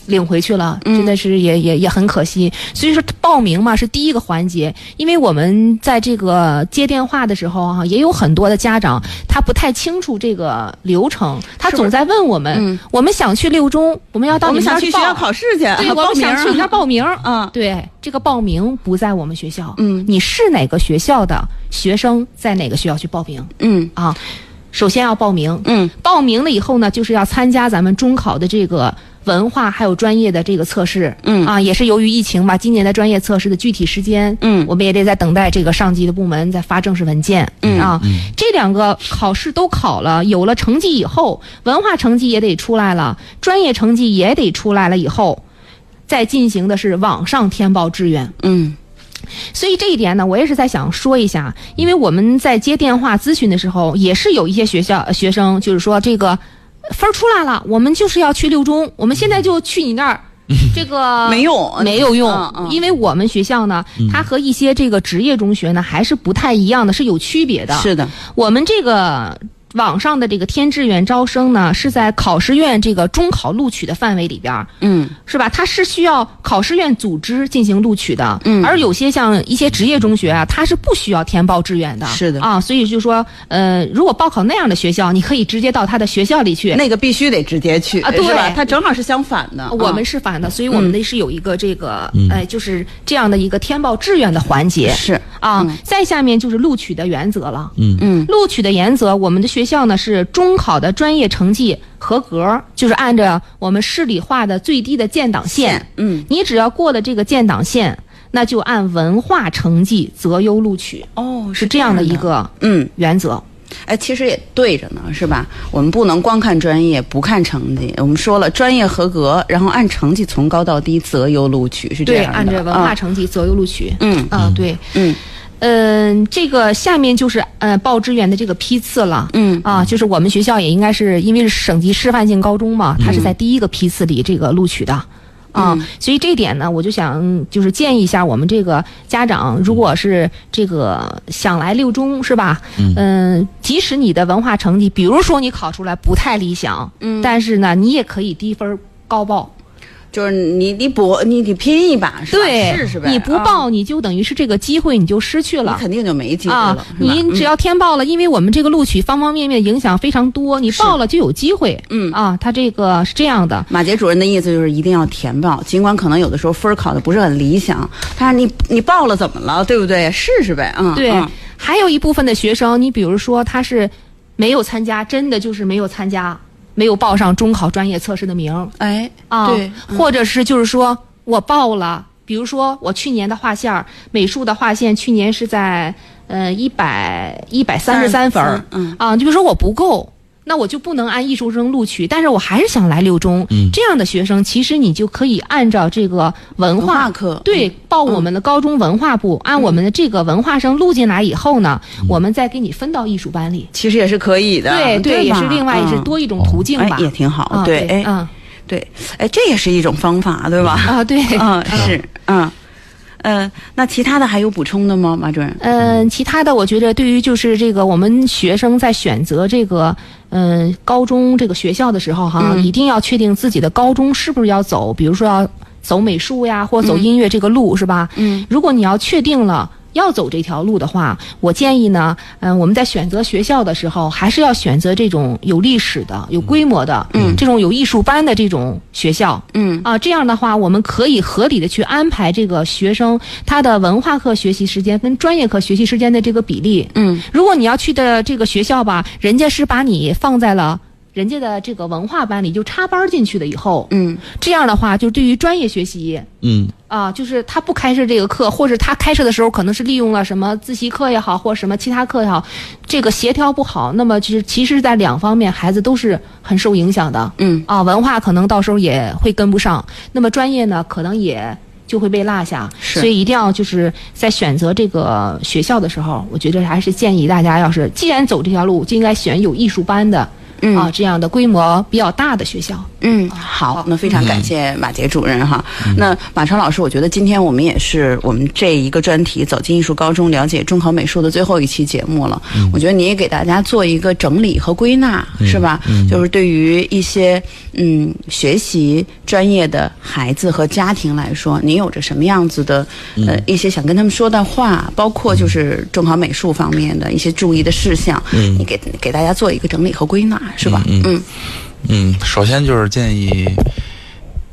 领回去了，嗯。真的是也也也很可惜。所以说报名嘛是第一个环节，因为我们在这个接电话的时候哈、也有很多的家长他不太清楚这个流程，他总在问我们，嗯。我们想去六中，我们要到我你们想去学校考试去，对，我报名。们想去你那儿报名。嗯。对，这个报名不在我们学校，嗯。你是哪个学校的学生，在哪个学校去报名？嗯。啊？首先要报名，嗯。报名了以后呢，就是要参加咱们中考的这个文化还有专业的这个测试。嗯。啊，也是由于疫情吧，今年的专业测试的具体时间，嗯。我们也得在等待这个上级的部门再发正式文件。嗯。啊，这两个考试都考了，有了成绩以后，文化成绩也得出来了，专业成绩也得出来了以后，再进行的是网上填报志愿。嗯所以这一点呢，我也是在想说一下，因为我们在接电话咨询的时候，也是有一些学校呃学生就是说这个分儿出来了，我们就是要去六中，我们现在就去你那儿。这个没用没有用，嗯嗯因为我们学校呢，它和一些这个职业中学呢还是不太一样的，是有区别的。是的，我们这个网上的这个填志愿招生呢，是在考试院这个中考录取的范围里边儿，嗯。是吧？它是需要考试院组织进行录取的，嗯。而有些像一些职业中学啊，它是不需要填报志愿的，是的。啊，所以就说，呃，如果报考那样的学校，你可以直接到他的学校里去。那个必须得直接去啊对是吧？它正好是相反的。我们啊是反的，所以我们的是有一个这个，嗯。呃，就是这样的一个填报志愿的环节。是。啊。嗯。再下面就是录取的原则了。嗯。嗯。录取的原则，我们的学校呢是中考的专业成绩合格，就是按照我们市里划的最低的建档线，嗯你只要过了这个建档线，那就按文化成绩择优录取，哦是这样的一个嗯。原则。哎，其实也对着呢，是吧？我们不能光看专业，不看成绩。我们说了，专业合格，然后按成绩从高到低择优录取，是这对，样的。按照文化啊成绩择优录取。嗯啊，对，嗯嗯、这个下面就是呃报志愿的这个批次了。嗯啊，就是我们学校也应该是因为是省级示范性高中嘛，它是在第一个批次里这个录取的。啊，嗯所以这点呢，我就想就是建议一下我们这个家长，如果是这个想来六中是吧？嗯、即使你的文化成绩，比如说你考出来不太理想，嗯但是呢，你也可以低分高报。就是你你搏你得拼一把，是吧？对，试试呗。你不啊报，你就等于是这个机会你就失去了。你肯定就没机会啊了，，啊你只要填报了，因为我们这个录取方方面面影响非常多，你报了就有机会。嗯啊，他这个是这样的，马杰主任的意思就是一定要填报，尽管可能有的时候分儿考的不是很理想，但是你你报了怎么了，对不对？试试呗，嗯，对嗯。还有一部分的学生，你比如说他是没有参加，真的就是没有参加，没有报上中考专业测试的名儿。哎，啊，对，嗯。或者是就是说我报了，比如说我去年的画线儿，美术的划线去年是在呃一百一百三十三分儿，嗯。啊，就比如说我不够，那我就不能按艺术生录取，但是我还是想来六中。嗯这样的学生，其实你就可以按照这个文文化化课对，报我们的高中文化部，按我们的这个文化生录进来以后呢，我们再给你分到艺术班里。其实也是可以的，对对，也是另外也是嗯多一种途径吧哎，。也挺好，啊，对，哎，嗯对，哎，这也是一种方法，对吧？啊，对，嗯，是，嗯，呃，那其他的还有补充的吗，马主任？嗯，其他的我觉得对于就是这个我们学生在选择这个嗯高中这个学校的时候哈，嗯一定要确定自己的高中是不是要走，比如说要走美术呀，或者走音乐这个路、是吧？嗯如果你要确定了。要走这条路的话，我建议呢，嗯、我们在选择学校的时候，还是要选择这种有历史的、有规模的，嗯这种有艺术班的这种学校。嗯啊，这样的话，我们可以合理的去安排这个学生他的文化课学习时间跟专业课学习时间的这个比例。嗯如果你要去的这个学校吧，人家是把你放在了人家的这个文化班里，就插班进去了以后，嗯这样的话，就对于专业学习。嗯啊，就是他不开设这个课，或者他开设的时候可能是利用了什么自习课也好，或者什么其他课也好，这个协调不好，那么就是其实，在两方面孩子都是很受影响的。嗯啊，文化可能到时候也会跟不上，那么专业呢，可能也就会被落下。是所以一定要就是在选择这个学校的时候，我觉得还是建议大家，要是既然走这条路，就应该选有艺术班的。嗯啊，这样的规模比较大的学校。嗯，好，那非常感谢马杰主任哈。那马超老师，我觉得今天我们也是我们这一个专题走进艺术高中，了解中考美术的最后一期节目了。我觉得你也给大家做一个整理和归纳，是吧？就是对于一些嗯学习专业的孩子和家庭来说，你有着什么样子的呃一些想跟他们说的话，包括就是中考美术方面的一些注意的事项，你给给大家做一个整理和归纳，是吧？嗯嗯嗯，首先就是建议，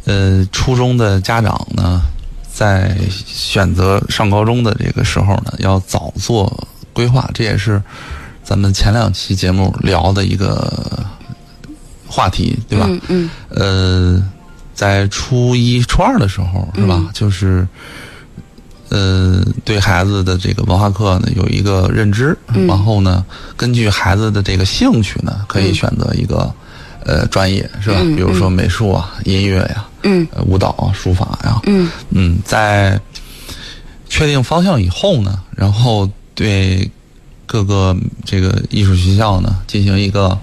呃，初中的家长呢，在选择上高中的这个时候呢，要早做规划，这也是咱们前两期节目聊的一个话题，对吧？嗯嗯呃，在初一、初二的时候，是吧？嗯就是，呃，对孩子的这个文化课呢有一个认知，嗯然后呢，根据孩子的这个兴趣呢，可以嗯选择一个、呃专业，是吧？嗯比如说美术啊、音乐呀、嗯。呃舞蹈啊、书法呀，嗯。嗯，在确定方向以后呢，然后对各个这个艺术学校呢进行一个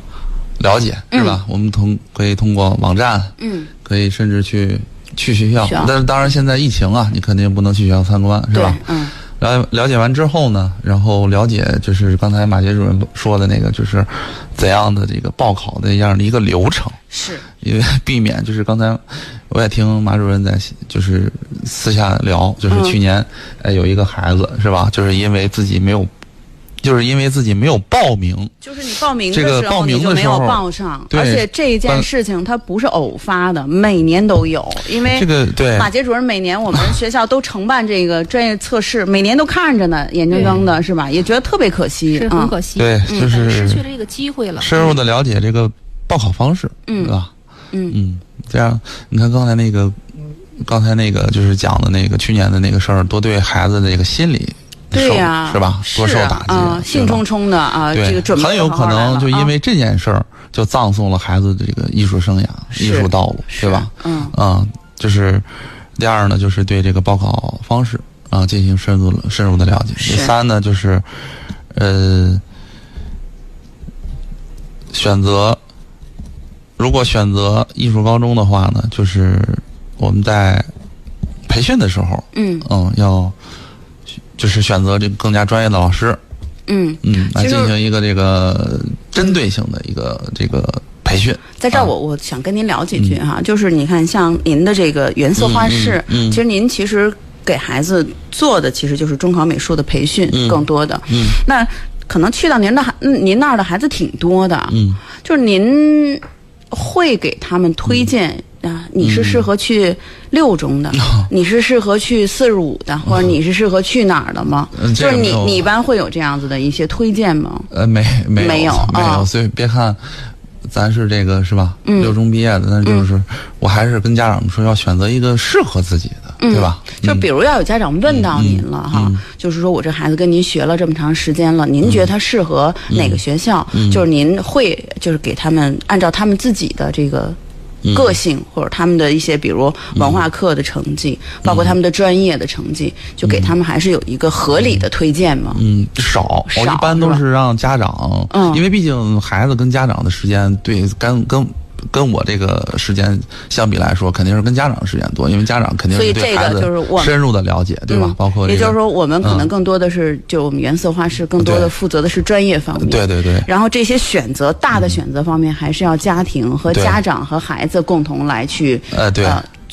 了解，是吧？我们通可以通过网站，嗯，可以甚至去去学校，但是当然现在疫情啊，你肯定不能去学校参观，是吧？，嗯了了解完之后呢，然后了解就是刚才马杰主任说的那个，就是怎样的这个报考的这样的一个流程。是，因为避免就是刚才我也听马主任在就是私下聊，就是嗯。去年哎有一个孩子是吧，就是因为自己没有，就是因为自己没有报名，就是你报名的这个时候报名你就没有的时候报上，对而且这件事情它不是偶发的，每年都有，因为这个对马杰主任每年我们学校都承办这个专业测试，每年都看着呢，眼睁睁的是吧？也觉得特别可惜，是很可惜，对，嗯就是失去了这个机会了。深入的了解这个报考方式，嗯对吧？嗯嗯，这样你看刚才那个，刚才那个就是讲的那个去年的那个事儿，多对孩子的这个心理受对呀，是吧？多受啊打击，兴冲冲的啊，对，这个准备很有可能就因为这件事儿，就葬送了孩子的这个艺术生涯、艺术道路，对吧？嗯嗯，就是第二呢，就是对这个报考方式啊进行深入深入的了解。第三呢，就是呃，选择如果选择艺术高中的话呢，就是我们在培训的时候，嗯嗯，要就是选择这个更加专业的老师，嗯，嗯，来进行一个这个针对性的一个这个培训。在这儿啊。我我想跟您聊几句哈，就是你看像您的这个原色画室，嗯嗯嗯。其实您其实给孩子做的其实就是中考美术的培训，嗯。更多的。嗯。那可能去到您的孩，嗯您那儿的孩子挺多的，嗯。就是您会给他们推荐。啊，你是适合去六中的，你是适合去四十五的，或者你是适合去哪儿的吗？嗯就是你你一般会有这样子的一些推荐吗？呃，没没有没有没有，啊所以别看咱是这个是吧？嗯六中毕业的，那就是我还是跟家长们说，要选择一个适合自己的，对吧？就比如要有家长问到您了哈，就是说我这孩子跟您学了这么长时间了，您觉得他适合哪个学校？就是您会就是给他们按照他们自己的这个。个性或者他们的一些，比如文化课的成绩，包括他们的专业的成绩，就给他们还是有一个合理的推荐嘛？嗯，少，我一般都是让家长，嗯，因为毕竟孩子跟家长的时间对跟跟。跟我这个时间相比来说，肯定是跟家长的时间多，因为家长肯定是对孩子深入的了解，对吧？包括也就是说，我们可能更多的是就我们原色画室更多的负责的是专业方面，对对对。然后这些选择大的选择方面，还是要家庭和家长和孩子共同来去呃对。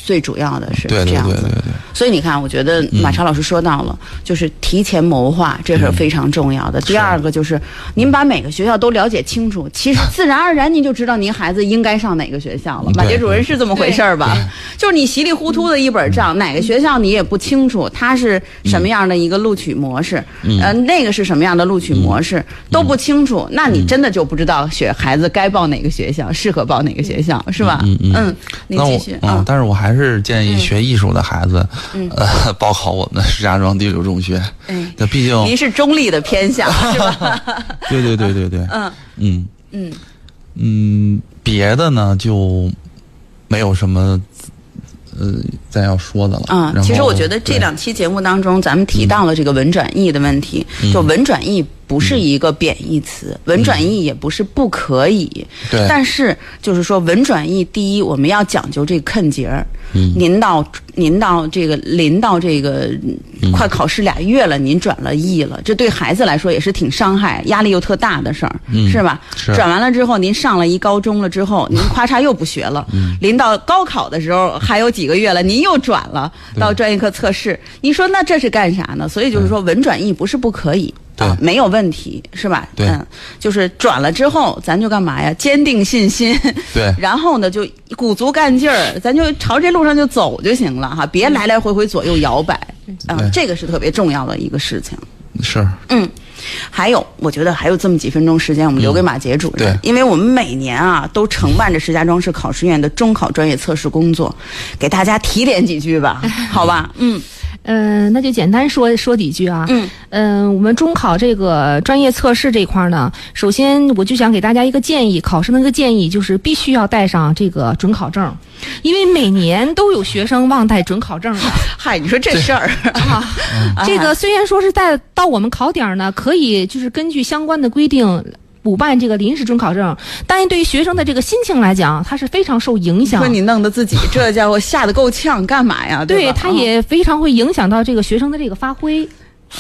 最主要的是这样子，所以你看，我觉得马超老师说到了，就是提前谋划，这是非常重要的。第二个就是，您把每个学校都了解清楚，其实自然而然您就知道您孩子应该上哪个学校了。马杰主任是这么回事儿吧？就是你稀里糊涂的一本账，哪个学校你也不清楚，它是什么样的一个录取模式，呃，那个是什么样的录取模式都不清楚，那你真的就不知道学孩子该报哪个学校，适合报哪个学校，是吧？嗯嗯，您继续啊。但是我还是。是建议学艺术的孩子，呃，报考我们的石家庄第六中学。那毕竟您是中立的偏向，是吧？对对对对对。嗯嗯嗯嗯，别的呢就没有什么。呃，再要说的了啊。其实我觉得这两期节目当中，咱们提到了这个文转译的问题。就文转译不是一个贬义词，文转译也不是不可以。对。但是就是说，文转译第一，我们要讲究这个坑节儿。嗯。您到您到这个临到这个快考试俩月了，您转了译了，这对孩子来说也是挺伤害、压力又特大的事儿，是吧？是。转完了之后，您上了一高中了之后，您咔嚓又不学了。嗯。临到高考的时候，还有几。几个月了，您又转了到专业课测试，你说那这是干啥呢？所以就是说，文转译不是不可以啊，没有问题，是吧？嗯，就是转了之后，咱就干嘛呀？坚定信心，对，然后呢，就鼓足干劲儿，咱就朝这路上就走就行了哈，别来来回回左右摇摆啊，这个是特别重要的一个事情。是，嗯。还有，我觉得还有这么几分钟时间，我们留给马杰主任，因为我们每年啊都承办着石家庄市考试院的中考专业测试工作，给大家提点几句吧，好吧？嗯。嗯，那就简单说说几句啊。嗯，嗯，我们中考这个专业测试这块呢，首先我就想给大家一个建议，考生的一个建议就是必须要带上这个准考证，因为每年都有学生忘带准考证的。嗨，你说这事儿 啊，这个 虽然说是在到我们考点呢，可以就是根据相关的规定。补办这个临时准考证，但是对于学生的这个心情来讲，他是非常受影响。说你弄得自己这家伙吓得够呛，干嘛呀？对他也非常会影响到这个学生的这个发挥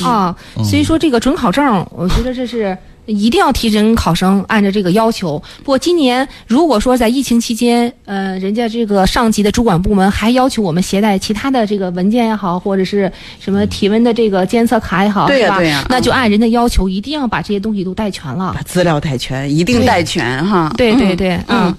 啊。所以说这个准考证，我觉得这是。一定要提升考生按照这个要求。不过今年如果说在疫情期间，呃，人家这个上级的主管部门还要求我们携带其他的这个文件也好，或者是什么体温的这个监测卡也好，对呀对呀，那就按人的要求，一定要把这些东西都带全了，把资料带全，一定带全哈。对对对，嗯。嗯，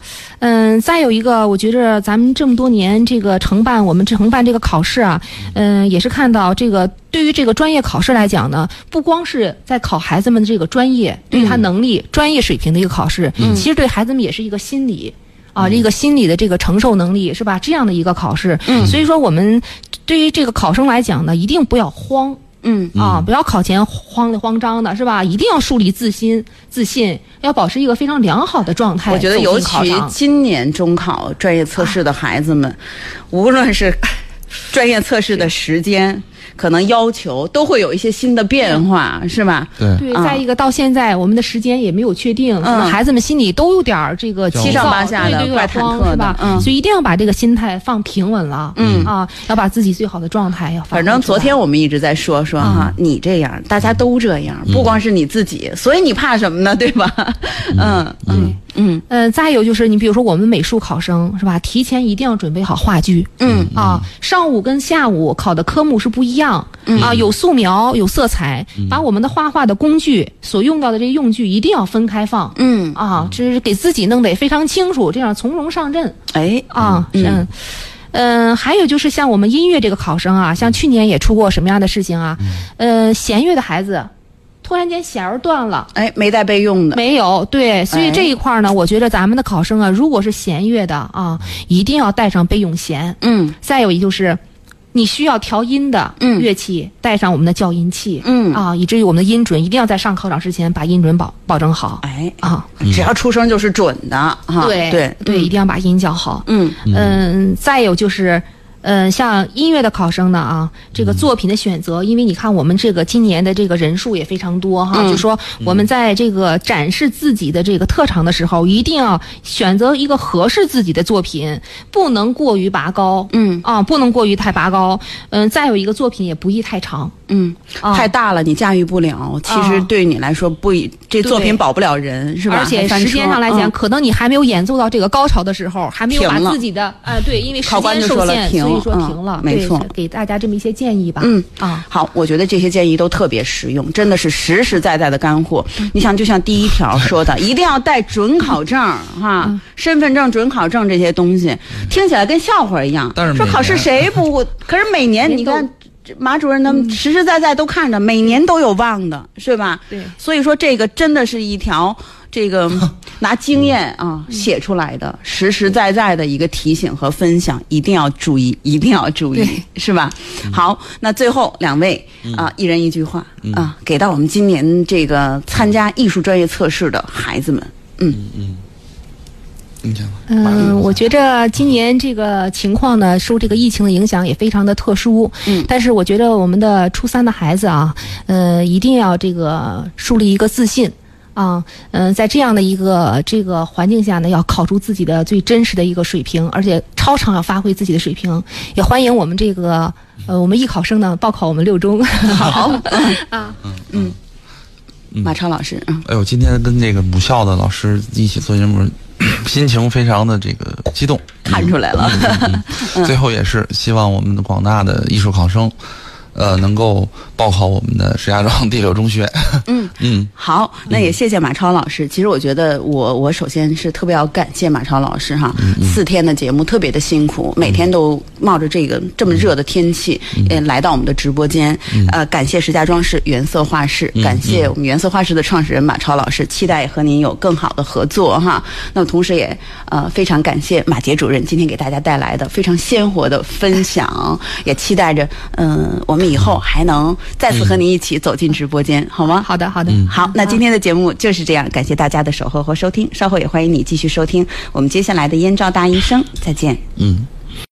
再有一个，我觉着咱们这么多年这个承办我们承办这个考试啊，嗯，也是看到这个对于这个专业考试来讲呢，不光是在考孩子们的这个专业。对他能力、专业水平的一个考试，其实对孩子们也是一个心理啊，一个心理的这个承受能力，是吧？这样的一个考试，所以说我们对于这个考生来讲呢，一定不要慌，嗯啊，不要考前慌里慌张的，是吧？一定要树立自信，自信，要保持一个非常良好的状态。我觉得，尤其今年中考专业测试的孩子们，无论是 专业测试的时间。可能要求都会有一些新的变化，是吧？对对。再一个，到现在我们的时间也没有确定，可能孩子们心里都有点儿这个七上八下的，怪忐忑是吧？嗯。所以一定要把这个心态放平稳了，嗯啊，要把自己最好的状态要。反正昨天我们一直在说说哈，你这样，大家都这样，不光是你自己，所以你怕什么呢？对吧？嗯嗯嗯嗯。再有就是，你比如说我们美术考生是吧？提前一定要准备好话剧，嗯啊，上午跟下午考的科目是不一样。啊，有素描，有色彩，把我们的画画的工具所用到的这些用具一定要分开放。嗯啊，就是给自己弄得非常清楚，这样从容上阵。哎啊，嗯嗯，还有就是像我们音乐这个考生啊，像去年也出过什么样的事情啊？呃，弦乐的孩子突然间弦儿断了，哎，没带备用的，没有。对，所以这一块呢，我觉得咱们的考生啊，如果是弦乐的啊，一定要带上备用弦。嗯，再有一就是。你需要调音的嗯乐器，带上我们的校音器，嗯啊，以至于我们的音准一定要在上考场之前把音准保保证好哎，啊。只要出声就是准的哈。对对对，一定要把音教好。嗯嗯，再有就是。嗯，像音乐的考生呢啊，这个作品的选择，因为你看我们这个今年的这个人数也非常多哈，嗯。就说我们在这个展示自己的这个特长的时候，一定要选择一个合适自己的作品，不能过于拔高，嗯。啊，不能过于太拔高。嗯，再有一个作品也不宜太长，嗯，啊。太大了你驾驭不了，其实啊。对你来说不以这作品保不了人是吧？而且时间上来讲，嗯。可能你还没有演奏到这个高潮的时候，还没有把自己的呃对，因为时考官就说了间受限，停。所以说嗯停了。对没错给大家这么一些建议吧。嗯啊，好，我觉得这些建议都特别实用，真的是实实在在的干货。你想，就像第一条 说的，一定要带准考证儿哈，身份证、准考证这些东西，听起来跟笑话一样。但是说考试谁不？可是每年你看。这马主任他们实实在在都看着，每年都有忘的，是吧？对所以说这个真的是一条这个 拿经验啊写出来的，实实在在的一个提醒和分享，一定要注意，一定要注意，是吧？好，那最后两位啊，一人一句话啊，给到我们今年这个参加艺术专业测试的孩子们，嗯你讲吧。嗯，我觉着今年这个情况呢，受这个疫情的影响也非常的特殊。嗯但是我觉得我们的初三的孩子啊，呃，一定要这个树立一个自信。啊，嗯、在这样的一个这个环境下呢，要考出自己的最真实的一个水平，而且超常要发挥自己的水平。也欢迎我们这个呃，我们艺考生呢报考我们六中。好 啊，嗯嗯马超老师，嗯哎呦，今天跟那个母校的老师一起做节目，心情非常的这个激动。看出来了，嗯 最后也是希望我们的广大的艺术考生，呃，能够报考我们的石家庄第六中学。嗯 嗯好，那也谢谢马超老师。其实我觉得我我首先是特别要感谢马超老师哈，四天的节目特别的辛苦，每天都冒着这个这么热的天气，呃，来到我们的直播间。呃，感谢石家庄市原色画室，感谢我们原色画室的创始人马超老师，期待和您有更好的合作哈。那么同时也呃非常感谢马杰主任今天给大家带来的非常鲜活的分享，也期待着嗯、我们以后还能再次和您一起走进直播间，好吗？好的，好的，好，那今天的节目就是这样，感谢大家的守候和收听，稍后也欢迎你继续收听我们接下来的燕赵大医生，再见。嗯。